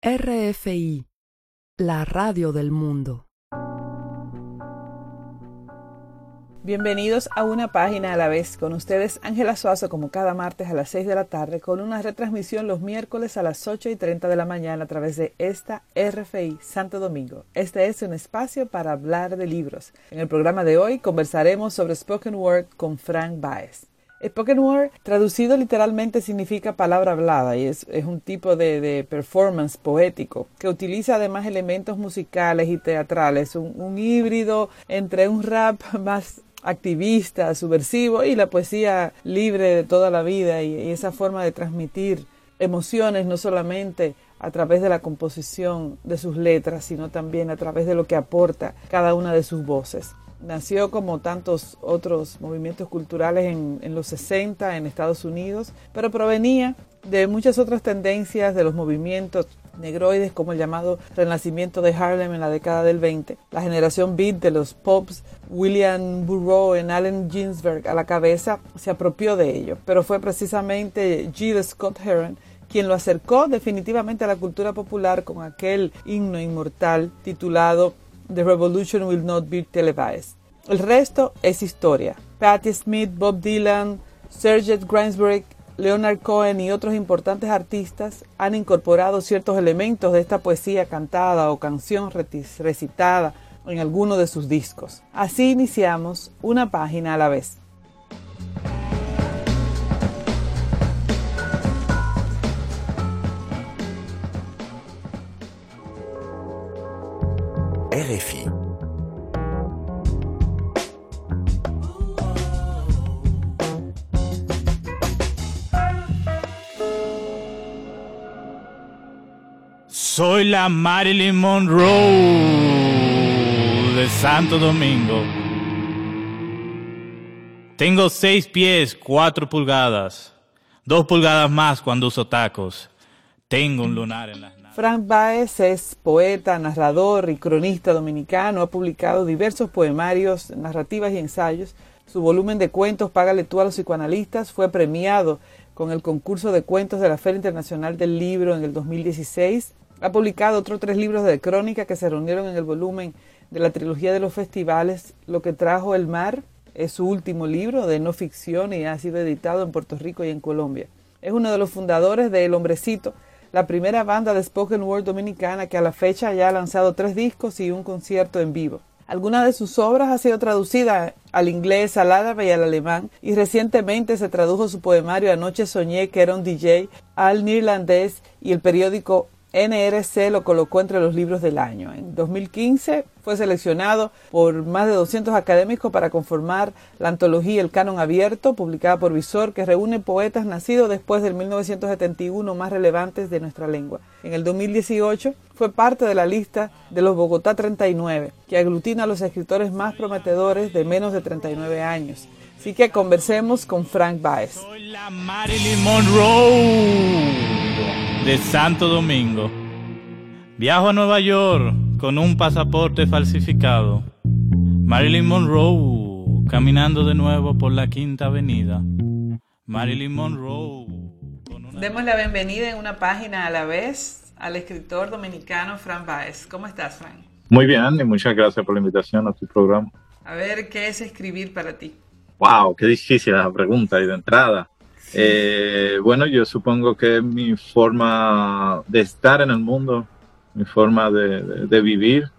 RFI, la radio del mundo. Bienvenidos a una página a la vez. Con ustedes Ángela Suazo como cada martes a las 6 de la tarde con una retransmisión los miércoles a las 8 y 30 de la mañana a través de esta RFI Santo Domingo. Este es un espacio para hablar de libros. En el programa de hoy conversaremos sobre Spoken Word con Frank Baez. Spoken word, traducido literalmente, significa palabra hablada y es, un tipo de, performance poético que utiliza además elementos musicales y teatrales, un, híbrido entre un rap más activista, subversivo y la poesía libre de toda la vida y esa forma de transmitir emociones no solamente a través de la composición de sus letras, sino también a través de lo que aporta cada una de sus voces. Nació como tantos otros movimientos culturales en, los 60 en Estados Unidos, pero provenía de muchas otras tendencias de los movimientos negroides como el llamado renacimiento de Harlem en la década del 20, la generación beat de los pops, William Burroughs en Allen Ginsberg a la cabeza, se apropió de ello, pero fue precisamente G. Scott Heron quien lo acercó definitivamente a la cultura popular con aquel himno inmortal titulado The Revolution Will Not Be Televised. El resto es historia. Patti Smith, Bob Dylan, Sergei Gainsbourg, Leonard Cohen y otros importantes artistas han incorporado ciertos elementos de esta poesía cantada o canción recitada en alguno de sus discos. Así iniciamos una página a la vez. Soy la Marilyn Monroe de Santo Domingo. Tengo seis pies, cuatro pulgadas, dos pulgadas más cuando uso tacos. Tengo un lunar en las Frank Baez es poeta, narrador y cronista dominicano. Ha publicado diversos poemarios, narrativas y ensayos. Su volumen de cuentos, Págale tú a los psicoanalistas, fue premiado con el concurso de cuentos de la Feria Internacional del Libro en el 2016. Ha publicado otros tres libros de crónica que se reunieron en el volumen de la trilogía de los festivales Lo que trajo el mar. Es su último libro de no ficción y ha sido editado en Puerto Rico y en Colombia. Es uno de los fundadores de El Hombrecito, la primera banda de spoken word dominicana que a la fecha ya ha lanzado tres discos y un concierto en vivo. Algunas de sus obras ha sido traducida al inglés, al árabe y al alemán, y recientemente se tradujo su poemario Anoche soñé que era un DJ al neerlandés y el periódico NRC lo colocó entre los libros del año. En 2015 fue seleccionado por más de 200 académicos para conformar la antología El Canon Abierto, publicada por Visor, que reúne poetas nacidos después del 1971 más relevantes de nuestra lengua. En el 2018 fue parte de la lista de los Bogotá 39, que aglutina a los escritores más prometedores de menos de 39 años. Así que conversemos con Frank Baez. Soy la Marilyn Monroe de Santo Domingo. Viajo a Nueva York con un pasaporte falsificado. Marilyn Monroe caminando de nuevo por la Quinta Avenida. Marilyn Monroe. Demos la bienvenida en una página a la vez al escritor dominicano Fran Baez. ¿Cómo estás, Fran? Muy bien, y muchas gracias por la invitación a tu programa. A ver, ¿qué es escribir para ti? Wow, qué difícil la pregunta y de entrada. Eh, bueno, yo supongo que mi forma de estar en el mundo, mi forma de, vivir,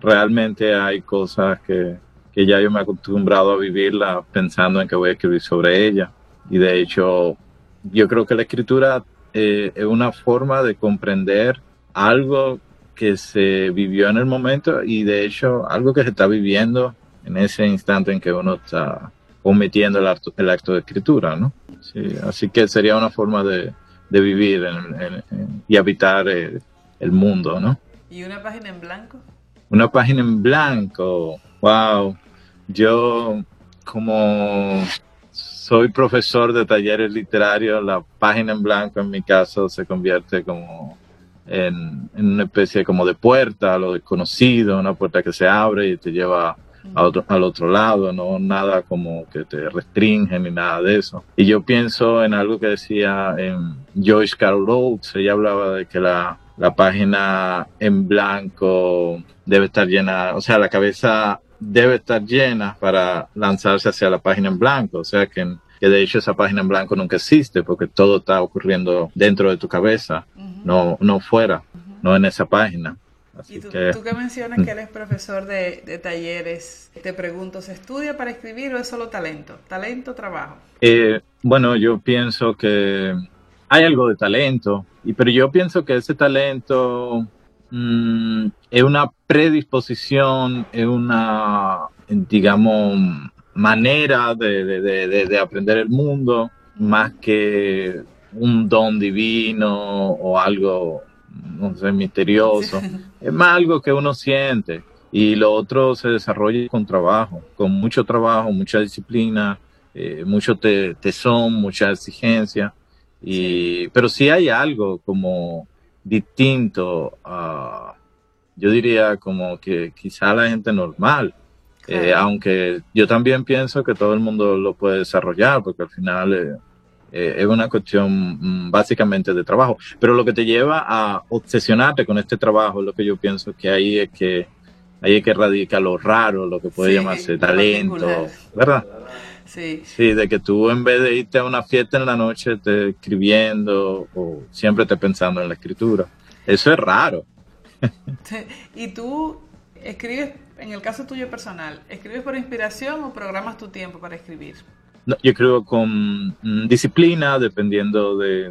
realmente hay cosas que, ya yo me he acostumbrado a vivirla pensando en que voy a escribir sobre ella. Y de hecho, yo creo que la escritura eh, es una forma de comprender algo que se vivió en el momento y de hecho algo que se está viviendo en ese instante en que uno está omitiendo el acto, el acto de escritura, ¿no? Sí, así que sería una forma de, de vivir y habitar el, mundo, ¿no? ¿Y una página en blanco? Una página en blanco, wow. Yo como soy profesor de talleres literarios, la página en blanco en mi caso se convierte como en, en una especie como de puerta a lo desconocido, una puerta que se abre y te lleva al otro lado, no nada como que te restringe ni nada de eso. Y yo pienso en algo que decía en Joyce Carol Oates, ella hablaba de que la, la página en blanco debe estar llena, o sea, la cabeza debe estar llena para lanzarse hacia la página en blanco, o sea que, que de hecho esa página en blanco nunca existe porque todo está ocurriendo dentro de tu cabeza, no, no fuera, no en esa página. Y tú que, tú que mencionas que eres profesor de, de, talleres, te pregunto, ¿se estudia para escribir o es solo talento? ¿Talento o trabajo? Eh, bueno, yo pienso que hay algo de talento, y, pero yo pienso que ese talento mm, es una predisposición, es una, digamos, manera de, de, de, aprender el mundo, más que un don divino o algo, no sé, misterioso. Es más algo que uno siente. Y lo otro se desarrolla con trabajo, con mucho trabajo, mucha disciplina, eh, mucho tesón, mucha exigencia. Y, Pero sí hay algo como distinto a, yo diría como que quizá la gente normal, eh, aunque yo también pienso que todo el mundo lo puede desarrollar, porque al final eh, eh, es una cuestión mm, básicamente de trabajo. Pero lo que te lleva a obsesionarte con este trabajo, lo que yo pienso que ahí es que ahí es que radica lo raro, lo que puede llamarse talento, ¿verdad? Sí. Sí, de que tú en vez de irte a una fiesta en la noche te escribiendo o siempre te pensando en la escritura. Eso es raro. ¿Y tú escribes, en el caso tuyo personal, escribes por inspiración o programas tu tiempo para escribir? No, yo escribo con mm, disciplina, dependiendo de,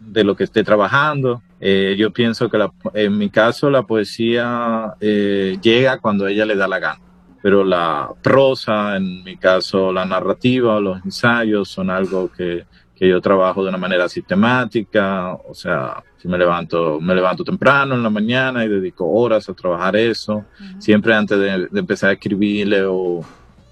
de, lo que esté trabajando. Eh, yo pienso que en mi caso la poesía eh, llega cuando ella le da la gana. Pero la prosa, en mi caso la narrativa o los ensayos son algo que, que, yo trabajo de una manera sistemática, o sea, si me levanto, me levanto temprano en la mañana y dedico horas a trabajar eso, siempre antes de, empezar a escribir leo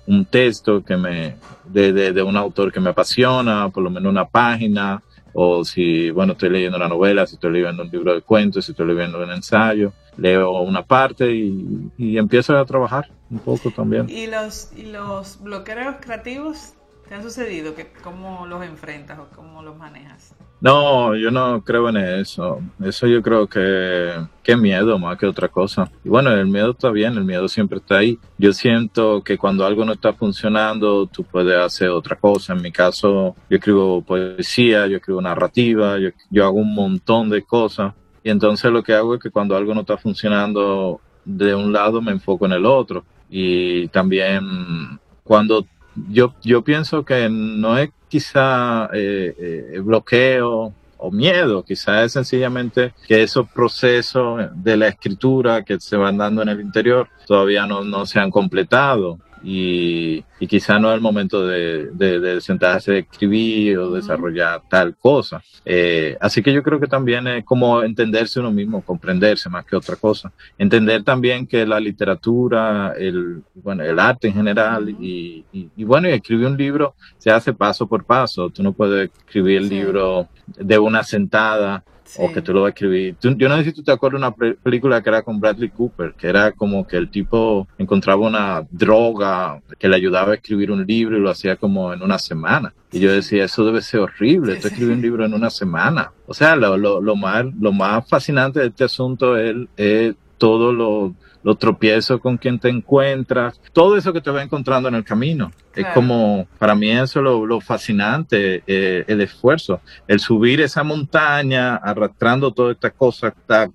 un texto que me, de, de, un autor que me apasiona, por lo menos una página, o si, bueno, estoy leyendo una novela, si estoy leyendo un libro de cuentos, si estoy leyendo un ensayo, leo una parte y, y empiezo a trabajar un poco también. ¿Y los, y los bloqueos creativos te han sucedido? ¿Cómo los enfrentas o cómo los manejas? No, yo no creo en eso. Eso yo creo que, que miedo más que otra cosa. Y bueno, el miedo está bien, el miedo siempre está ahí. Yo siento que cuando algo no está funcionando, tú puedes hacer otra cosa. En mi caso, yo escribo poesía, yo escribo narrativa, yo hago un montón de cosas. Y entonces lo que hago es que cuando algo no está funcionando de un lado, me enfoco en el otro. Y también cuando yo, yo pienso que no es quizá eh, eh, bloqueo o miedo, quizá es sencillamente que esos procesos de la escritura que se van dando en el interior todavía no, no se han completado y, y quizá no es el momento de, de, sentarse a escribir o desarrollar tal cosa. Eh, así que yo creo que también es como entenderse uno mismo, comprenderse más que otra cosa. Entender también que la literatura, el, bueno, el arte en general y, y, bueno, y escribir un libro se hace paso por paso. Tú no puedes escribir el libro de una sentada o que tú lo vas a escribir. yo no sé si tú te acuerdas de una película que era con Bradley Cooper, que era como que el tipo encontraba una droga que le ayudaba a escribir un libro y lo hacía como en una semana. Y yo decía, eso debe ser horrible, tú escribes un libro en una semana. O sea, lo, lo, lo, más, lo más fascinante de este asunto es, es todo lo los tropiezos con quien te encuentras, todo eso que te va encontrando en el camino. Es como, para mí eso es lo, fascinante, eh, el esfuerzo, el subir esa montaña arrastrando toda esta cosa, esta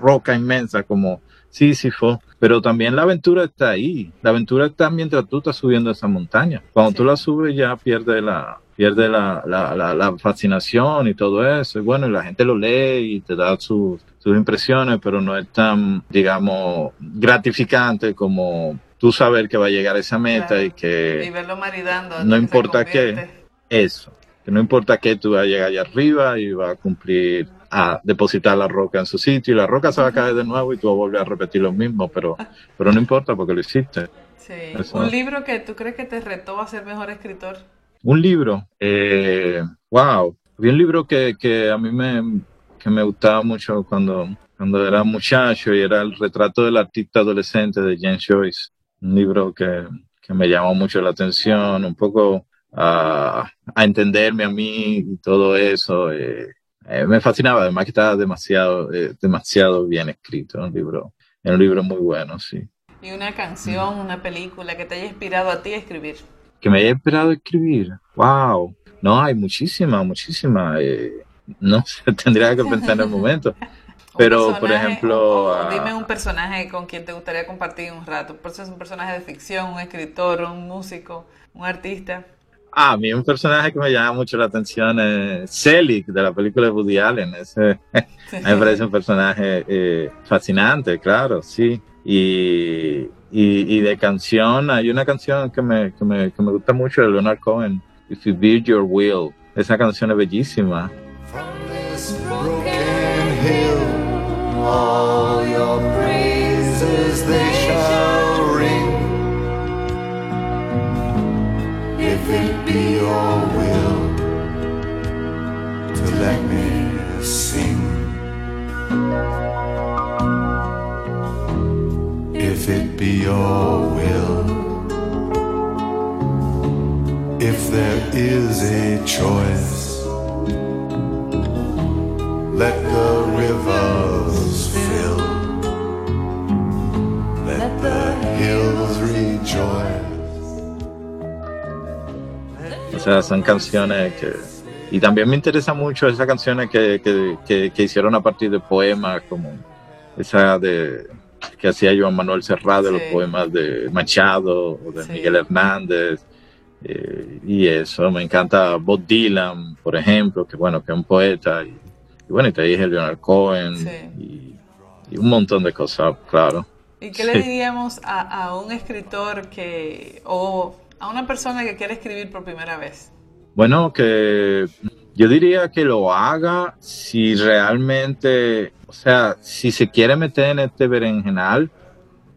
roca inmensa como Sísifo, pero también la aventura está ahí. La aventura está mientras tú estás subiendo esa montaña. Cuando tú la subes ya pierde la, pierde la, la, la, fascinación y todo eso. Y bueno, la gente lo lee y te da sus, sus impresiones, pero no es tan, digamos, gratificante como tú saber que va a llegar a esa meta y que... Y verlo maridando. No importa qué. Eso. Que no importa qué, tú vas a llegar allá arriba y vas a cumplir a depositar la roca en su sitio y la roca se va a caer de nuevo y tú vas a volver a repetir lo mismo, pero, pero no importa porque lo hiciste. Sí. ¿Un libro que tú crees que te retó a ser mejor escritor? Un libro, eh, wow. Había un libro que, que a mí me, que me gustaba mucho cuando, cuando era muchacho y era el retrato del artista adolescente de James Joyce, un libro que, que me llamó mucho la atención, un poco a, a entenderme a mí y todo eso. Eh, eh, me fascinaba, además que estaba demasiado, eh, demasiado bien escrito, un libro, un libro muy bueno, sí. ¿Y una canción, una película que te haya inspirado a ti a escribir? Que me haya inspirado a escribir, wow. No, hay muchísima, muchísima. Eh, no sé, tendría que pensar en el momento. Pero, por ejemplo... dime un personaje con quien te gustaría compartir un rato. Por eso es un personaje de ficción, un escritor, un músico, un artista. Ah, a mí un personaje que me llama mucho la atención es Selig, de la película de Woody Allen. Ese, me parece un personaje eh, fascinante, claro, sí. Y, y, de canción, hay una canción que me, que me, que me gusta mucho de Leonard Cohen, If You Build Your Will. Esa canción es bellísima. All your praises they shall ring. If it be your will to let me sing. If it be your will, if there is a choice sea, son canciones que... Y también me interesa mucho esas canciones que, que, que, hicieron a partir de poemas, como esa de que hacía Joan Manuel Serrat, de los poemas de Machado o de Miguel Hernández. Eh, y eso, me encanta Bob Dylan, por ejemplo, que bueno, que es un poeta. Y, y bueno, y te dije Leonard Cohen y, un montón de cosas, claro. ¿Y qué le diríamos a, un escritor que, o a una persona que quiere escribir por primera vez? Bueno, que yo diría que lo haga si realmente, o sea, si se quiere meter en este berenjenal,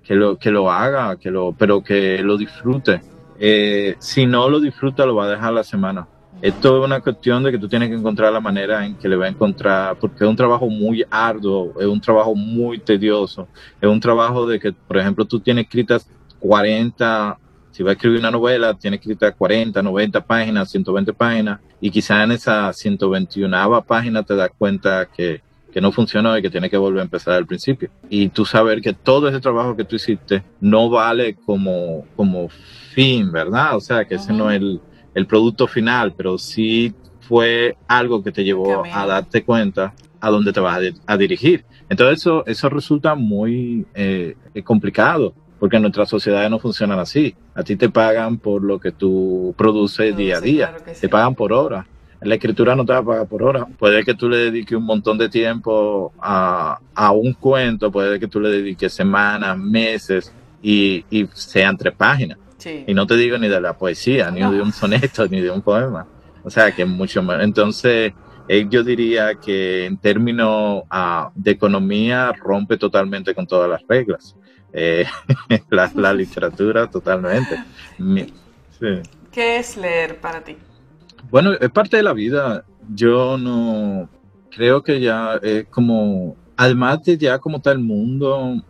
que lo, que lo haga, que lo, pero que lo disfrute. Eh, si no lo disfruta, lo va a dejar la semana. Esto es una cuestión de que tú tienes que encontrar la manera en que le va a encontrar, porque es un trabajo muy arduo, es un trabajo muy tedioso, es un trabajo de que, por ejemplo, tú tienes escritas 40, si vas a escribir una novela, tienes escritas 40, 90 páginas, 120 páginas, y quizás en esa 121 página te das cuenta que, que no funcionó y que tienes que volver a empezar al principio. Y tú saber que todo ese trabajo que tú hiciste no vale como, como fin, ¿verdad? O sea, que ese no es el el producto final, pero sí fue algo que te llevó a darte cuenta a dónde te vas a, dirigir. Entonces eso, eso resulta muy eh, complicado, porque nuestras sociedades no funcionan así. A ti te pagan por lo que tú produces día a día, te pagan por hora. La escritura no te va a pagar por hora. Puede que tú le dediques un montón de tiempo a, a un cuento, puede que tú le dediques semanas, meses y, y sean tres páginas. Y no te digo ni de la poesía, ni de un soneto, ni de un poema. O sea, que mucho más. Entonces, eh, yo diría que en términos ah, de economía rompe totalmente con todas las reglas. Eh, la, literatura totalmente. ¿Qué es leer para ti? Bueno, es parte de la vida. Yo no creo que ya es como, además de ya como está el mundo,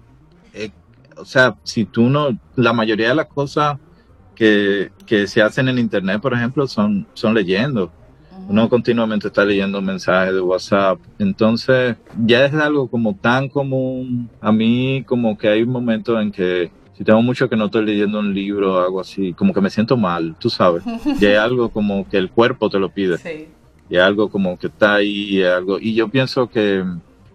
o sea, si tú no, la mayoría de las cosas que, que se hacen en Internet, por ejemplo, son, son leyendo. Uno continuamente está leyendo mensajes de WhatsApp. Entonces, ya es algo como tan común. A mí, como que hay un momento en que si tengo mucho que no estoy leyendo un libro o algo así, como que me siento mal, tú sabes. Ya es algo como que el cuerpo te lo pide. Sí. Y algo como que está ahí, y algo. Y yo pienso que,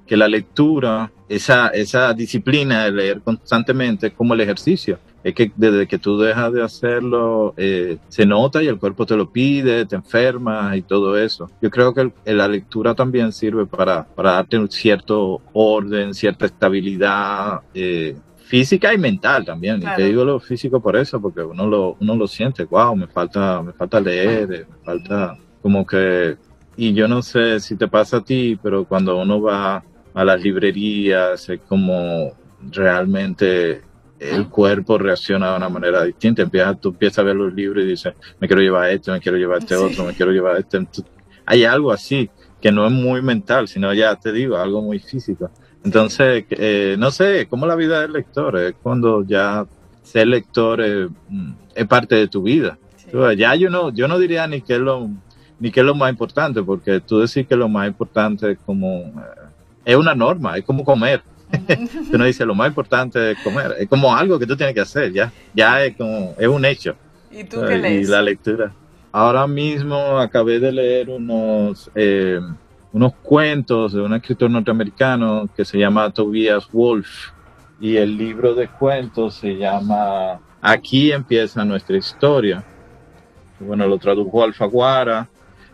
que la lectura esa, esa disciplina de leer constantemente como el ejercicio. Es que desde que tú dejas de hacerlo, eh, se nota y el cuerpo te lo pide, te enfermas y todo eso. Yo creo que la lectura también sirve para, para darte un cierto orden, cierta estabilidad eh, física y mental también. Y te digo lo físico por eso, porque uno lo, uno lo siente, wow, me falta, me falta leer, me falta como que... Y yo no sé si te pasa a ti, pero cuando uno va a las librerías, es como realmente el cuerpo reacciona de una manera distinta. Empiezas, tú empiezas a ver los libros y dices, me quiero llevar este, me quiero llevar este otro, me quiero llevar este. hay algo así que no es muy mental, sino ya te digo, algo muy físico. Entonces, eh, no sé, como la vida del lector, es cuando ya ser lector es, parte de tu vida. Ya yo no, yo no diría ni que es lo ni qué es lo más importante, porque tú decís que lo más importante es como, eh, es una norma, es como comer. tú no dices lo más importante es comer, es como algo que tú tienes que hacer, ya, ya es como, es un hecho. ¿Y tú qué lees? Y la lectura. Ahora mismo acabé de leer unos, eh, unos cuentos de un escritor norteamericano que se llama Tobias Wolf y el libro de cuentos se llama Aquí empieza nuestra historia. Bueno, lo tradujo Alfaguara,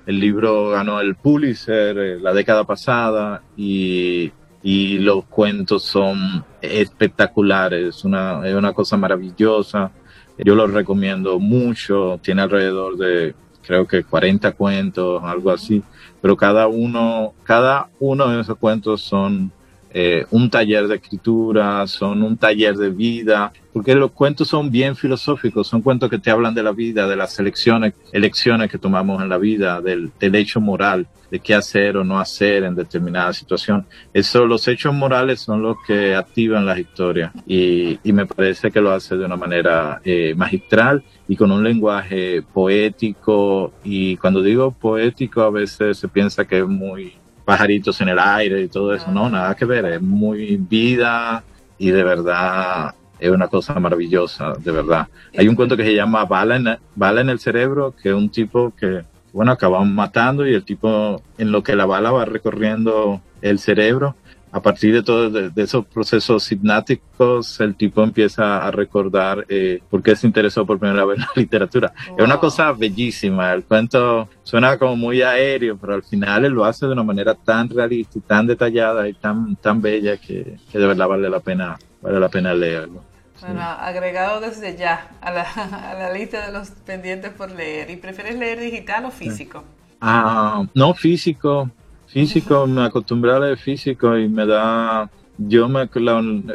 el libro ganó el Pulitzer eh, la década pasada y, y, los cuentos son espectaculares, una, es una cosa maravillosa. Yo lo recomiendo mucho, tiene alrededor de creo que 40 cuentos, algo así, pero cada uno, cada uno de esos cuentos son eh, un taller de escritura, son un taller de vida, porque los cuentos son bien filosóficos, son cuentos que te hablan de la vida, de las elecciones, elecciones que tomamos en la vida, del, del hecho moral, de qué hacer o no hacer en determinada situación. Eso, los hechos morales son los que activan las historias y, y me parece que lo hace de una manera eh, magistral y con un lenguaje poético y cuando digo poético a veces se piensa que es muy pajaritos en el aire y todo eso, no, nada que ver, es muy vida y de verdad es una cosa maravillosa, de verdad. Hay un cuento que se llama Bala en, Bala en el cerebro, que es un tipo que, bueno, acaban matando y el tipo en lo que la bala va recorriendo el cerebro, a partir de todos de, esos procesos hipnáticos, el tipo empieza a recordar eh, por qué se interesó por primera vez en la literatura. Es una cosa bellísima. El cuento suena como muy aéreo, pero al final él lo hace de una manera tan realista y tan detallada y tan, tan bella que, que de verdad vale la pena, vale la pena leerlo. Bueno, agregado desde ya a la, a la, lista de los pendientes por leer. ¿Y prefieres leer digital o físico? Ah, no físico físico, me acostumbré a leer físico y me da, yo me,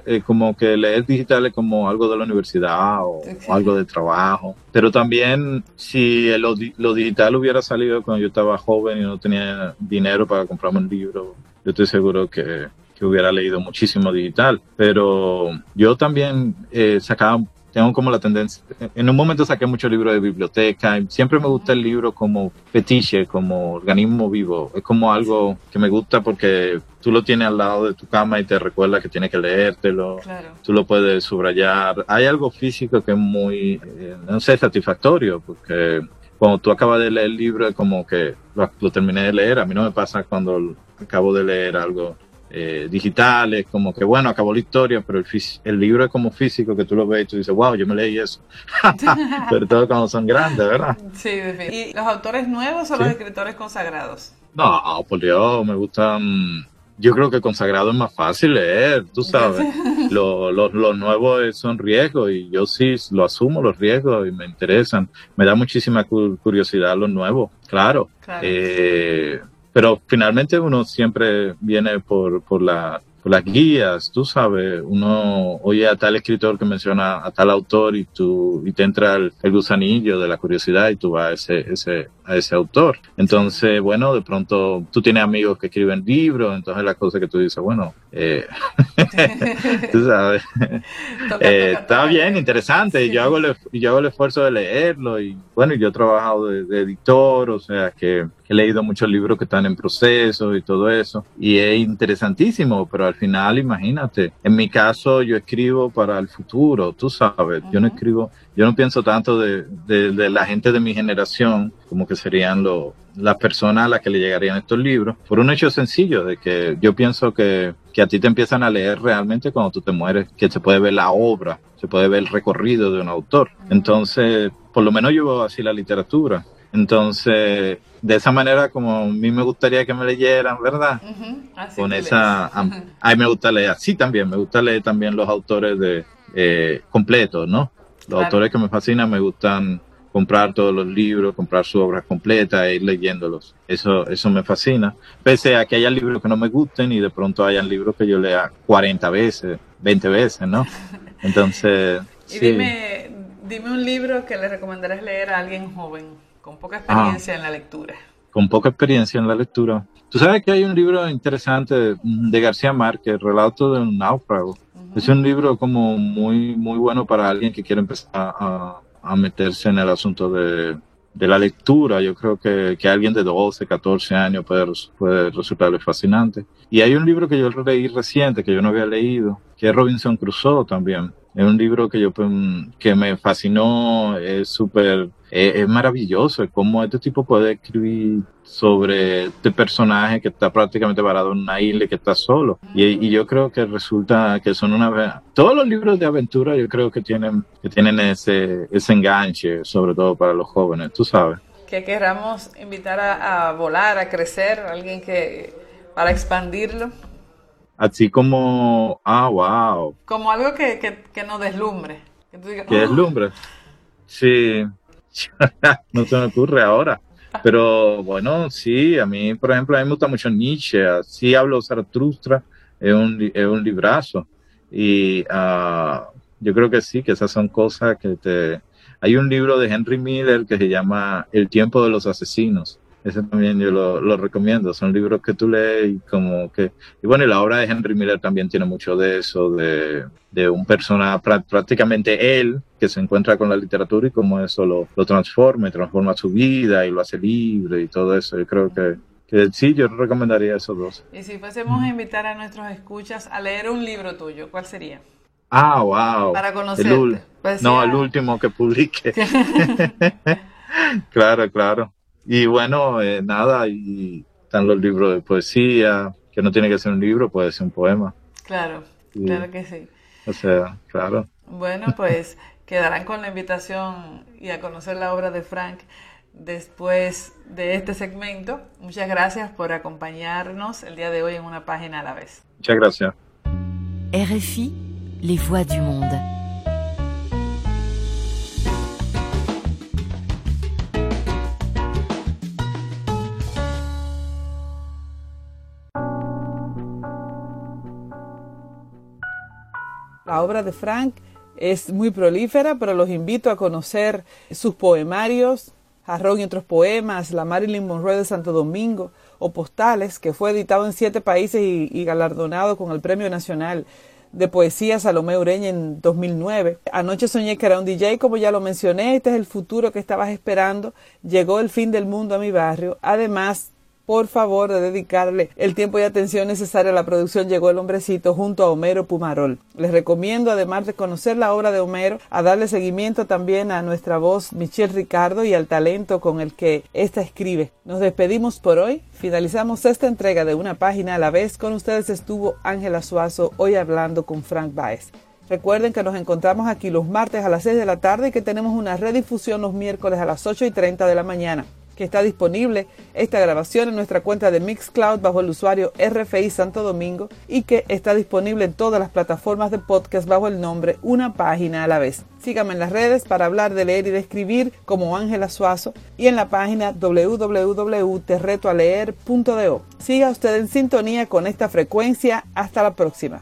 eh, como que leer digital es como algo de la universidad o, algo de trabajo. Pero también si lo, lo, digital hubiera salido cuando yo estaba joven y no tenía dinero para comprarme un libro, yo estoy seguro que, que hubiera leído muchísimo digital. Pero yo también eh, sacaba tengo como la tendencia, en un momento saqué muchos libros de biblioteca, siempre me gusta el libro como fetiche, como organismo vivo, es como algo que me gusta porque tú lo tienes al lado de tu cama y te recuerda que tienes que leértelo, tú lo puedes subrayar, hay algo físico que es muy, eh, no sé, satisfactorio, porque cuando tú acabas de leer el libro es como que lo, lo terminé de leer, a mí no me pasa cuando acabo de leer algo eh, digitales, como que bueno, acabó la historia, pero el, el, libro es como físico que tú lo ves y tú dices, wow, yo me leí eso. pero todo cuando son grandes, ¿verdad? Sí, ¿Y los autores nuevos o los escritores consagrados? No, por Dios, me gustan. Yo creo que consagrado es más fácil leer, tú sabes. Los lo, nuevos son riesgos y yo sí lo asumo, los riesgos, y me interesan. Me da muchísima curiosidad los nuevos, claro. claro. Eh, pero finalmente uno siempre viene por, por la por las guías, tú sabes, uno oye a tal escritor que menciona a tal autor y tú y te entra el, gusanillo de la curiosidad y tú vas a ese, ese, a ese autor. Entonces, bueno, de pronto tú tienes amigos que escriben libros, entonces la cosa que tú dices, bueno, eh, tú sabes, eh, está bien, interesante, y yo hago, el, yo hago el esfuerzo de leerlo y bueno, yo he trabajado de, editor, o sea que he leído muchos libros que están en proceso y todo eso, y es interesantísimo, pero al final, imagínate, en mi caso yo escribo para el futuro, tú sabes, yo no escribo, yo no pienso tanto de, de, la gente de mi generación como que serían lo, las personas a las que le llegarían estos libros, por un hecho sencillo, de que yo pienso que, que a ti te empiezan a leer realmente cuando tú te mueres, que se puede ver la obra, se puede ver el recorrido de un autor. Entonces, por lo menos yo veo así la literatura. Entonces, de esa manera como a mí me gustaría que me leyeran, ¿verdad? Con esa, a, mí me gusta leer así también, me gusta leer también los autores de eh, completos, ¿no? Los autores que me fascinan me gustan comprar todos los libros, comprar su obra completa e ir leyéndolos. Eso, eso me fascina. Pese a que haya libros que no me gusten y de pronto hayan libros que yo lea 40 veces, 20 veces, ¿no? Entonces... y dime, dime un libro que le recomendarías leer a alguien joven. Con poca experiencia en la lectura. Con poca experiencia en la lectura. Tú sabes que hay un libro interesante de García Márquez, Relato de un náufrago. Es un libro como muy, muy bueno para alguien que quiere empezar a, meterse en el asunto de, la lectura, yo creo que, que alguien de 12, 14 años puede, puede resultarle fascinante. Y hay un libro que yo leí reciente, que yo no había leído, que es Robinson Crusoe también. Es un libro que yo pues, que me fascinó, es súper, es, maravilloso, es cómo este tipo puede escribir sobre este personaje que está prácticamente varado en una isla y que está solo. Y, y, yo creo que resulta que son una... Todos los libros de aventura yo creo que tienen, que tienen ese, ese enganche, sobre todo para los jóvenes, tú sabes. Que queramos invitar a, a volar, a crecer, alguien que... para expandirlo. Así como, ah, wow. Como algo que, que, que nos deslumbre. Que, que deslumbre. Sí, no se me ocurre ahora. Pero bueno, sí, a mí, por ejemplo, a mí me gusta mucho Nietzsche. Sí hablo Zaratustra, es un, es un librazo. Y uh, yo creo que sí, que esas son cosas que te... Hay un libro de Henry Miller que se llama El tiempo de los asesinos ese también yo lo, recomiendo. Son libros que tú lees y como que... Y bueno, y la obra de Henry Miller también tiene mucho de eso, de, de un personaje, prácticamente él, que se encuentra con la literatura y cómo eso lo, lo transforma y transforma su vida y lo hace libre y todo eso. Yo creo que, sí, yo recomendaría esos dos. Y si fuésemos a invitar a nuestros escuchas a leer un libro tuyo, ¿cuál sería? Ah, wow. Para conocerte. Pues no, el último que publique. claro, claro. Y bueno, eh, nada, y están los libros de poesía, que no tiene que ser un libro, puede ser un poema. Claro, claro que sí. O sea, claro. Bueno, pues quedarán con la invitación y a conocer la obra de Frank después de este segmento. Muchas gracias por acompañarnos el día de hoy en una página a la vez. Muchas gracias. RFI, les voix du monde. La obra de Frank es muy prolífera, pero los invito a conocer sus poemarios, Jarrón y otros poemas, La Marilyn Monroe de Santo Domingo o Postales, que fue editado en siete países y, galardonado con el Premio Nacional de Poesía Salomé Ureña en 2009. Anoche soñé que era un DJ, como ya lo mencioné, este es el futuro que estabas esperando. Llegó el fin del mundo a mi barrio. Además, por favor de dedicarle el tiempo y atención necesaria a la producción Llegó el Hombrecito junto a Homero Pumarol. Les recomiendo, además de conocer la obra de Homero, a darle seguimiento también a nuestra voz Michelle Ricardo y al talento con el que ésta escribe. Nos despedimos por hoy. Finalizamos esta entrega de una página a la vez. Con ustedes estuvo Ángela Suazo hoy hablando con Frank Baez. Recuerden que nos encontramos aquí los martes a las 6 de la tarde y que tenemos una redifusión los miércoles a las 8 y 30 de la mañana que está disponible esta grabación en nuestra cuenta de Mixcloud bajo el usuario RFI Santo Domingo y que está disponible en todas las plataformas de podcast bajo el nombre Una página a la vez. Síganme en las redes para hablar de leer y de escribir como Ángela Suazo y en la página www.terretoaleer.do. Siga usted en sintonía con esta frecuencia. Hasta la próxima.